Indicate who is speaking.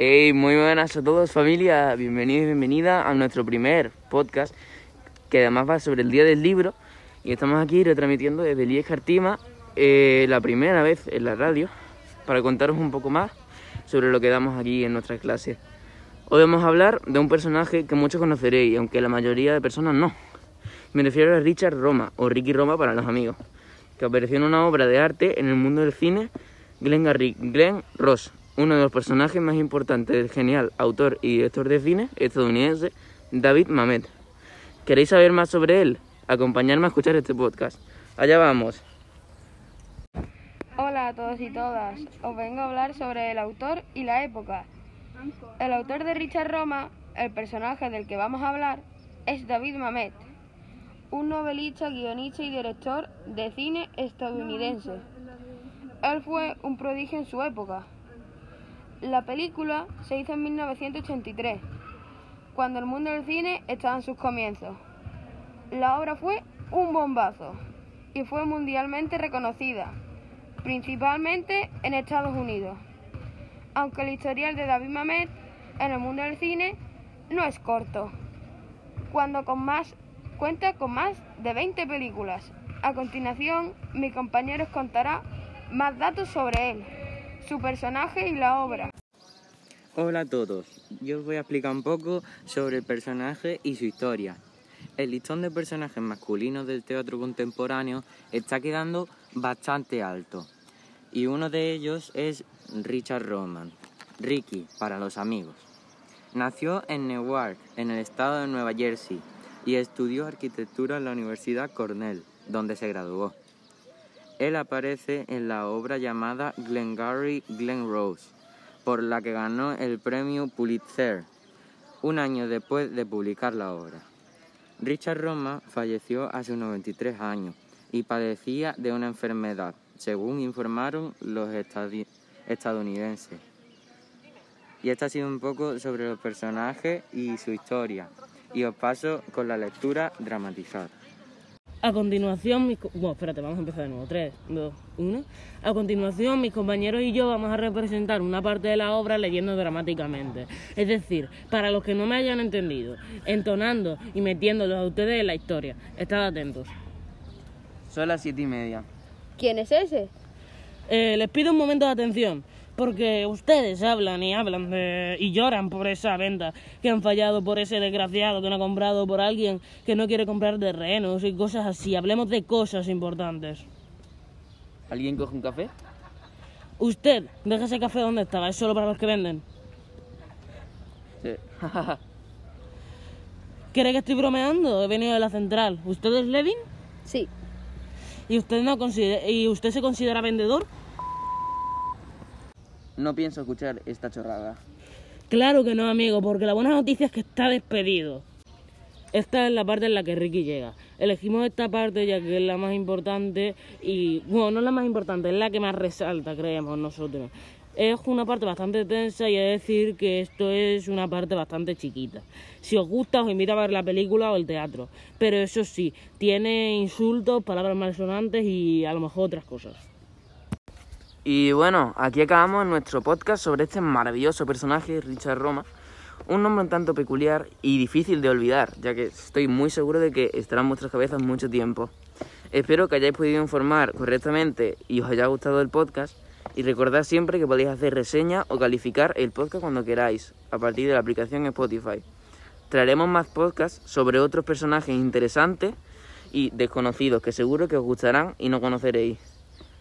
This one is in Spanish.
Speaker 1: Hey, muy buenas a todos familia, bienvenidos y bienvenida a nuestro primer podcast que además va sobre el Día del Libro y estamos aquí retransmitiendo desde Lies Cartima eh, la primera vez en la radio para contaros un poco más sobre lo que damos aquí en nuestra clase. Hoy vamos a hablar de un personaje que muchos conoceréis, aunque la mayoría de personas no. Me refiero a Richard Roma, o Ricky Roma para los amigos, que apareció en una obra de arte en el mundo del cine, Glenn, Glenn Ross, uno de los personajes más importantes del genial autor y director de cine estadounidense David Mamet. ¿Queréis saber más sobre él? Acompañarme a escuchar este podcast. Allá vamos.
Speaker 2: Hola a todos y todas. Os vengo a hablar sobre el autor y la época. El autor de Richard Roma, el personaje del que vamos a hablar, es David Mamet, un novelista, guionista y director de cine estadounidense. Él fue un prodigio en su época. La película se hizo en 1983, cuando el mundo del cine estaba en sus comienzos. La obra fue un bombazo y fue mundialmente reconocida, principalmente en Estados Unidos. Aunque el historial de David Mamet en el mundo del cine no es corto, cuando con más cuenta con más de 20 películas. A continuación, mi compañero os contará más datos sobre él su personaje y la obra.
Speaker 3: Hola a todos, yo os voy a explicar un poco sobre el personaje y su historia. El listón de personajes masculinos del teatro contemporáneo está quedando bastante alto y uno de ellos es Richard Roman, Ricky para los amigos. Nació en Newark, en el estado de Nueva Jersey, y estudió arquitectura en la Universidad Cornell, donde se graduó. Él aparece en la obra llamada Glengarry Glen Rose, por la que ganó el premio Pulitzer, un año después de publicar la obra. Richard Roma falleció hace 93 años y padecía de una enfermedad, según informaron los estadounidenses. Y esto ha sido un poco sobre los personajes y su historia. Y os paso con la lectura dramatizada.
Speaker 4: A continuación, mis... Bueno, espérate, vamos a empezar de nuevo. 3, 2, 1. A continuación, mis compañeros y yo vamos a representar una parte de la obra leyendo dramáticamente. Es decir, para los que no me hayan entendido, entonando y metiéndolos a ustedes en la historia. Estad atentos.
Speaker 1: Son las siete y media.
Speaker 2: ¿Quién es ese?
Speaker 4: Eh, les pido un momento de atención porque ustedes hablan y hablan y lloran por esa venta que han fallado por ese desgraciado que no ha comprado por alguien que no quiere comprar terrenos y cosas así. Hablemos de cosas importantes.
Speaker 1: ¿Alguien coge un café?
Speaker 4: Usted, deja ese café donde estaba, es solo para los que venden.
Speaker 1: Sí.
Speaker 4: ¿Cree que estoy bromeando? He venido de la central. ¿Usted es Levin?
Speaker 2: Sí.
Speaker 4: ¿Y usted, no ¿Y usted se considera vendedor?
Speaker 1: No pienso escuchar esta chorrada.
Speaker 4: Claro que no, amigo, porque la buena noticia es que está despedido. Esta es la parte en la que Ricky llega. Elegimos esta parte ya que es la más importante y, bueno, no es la más importante, es la que más resalta, creemos nosotros. Es una parte bastante tensa y es decir que esto es una parte bastante chiquita. Si os gusta, os invito a ver la película o el teatro. Pero eso sí, tiene insultos, palabras malsonantes y a lo mejor otras cosas.
Speaker 1: Y bueno, aquí acabamos nuestro podcast sobre este maravilloso personaje, Richard Roma. Un nombre un tanto peculiar y difícil de olvidar, ya que estoy muy seguro de que estará en vuestras cabezas mucho tiempo. Espero que hayáis podido informar correctamente y os haya gustado el podcast. Y recordad siempre que podéis hacer reseña o calificar el podcast cuando queráis, a partir de la aplicación Spotify. Traeremos más podcasts sobre otros personajes interesantes y desconocidos que seguro que os gustarán y no conoceréis.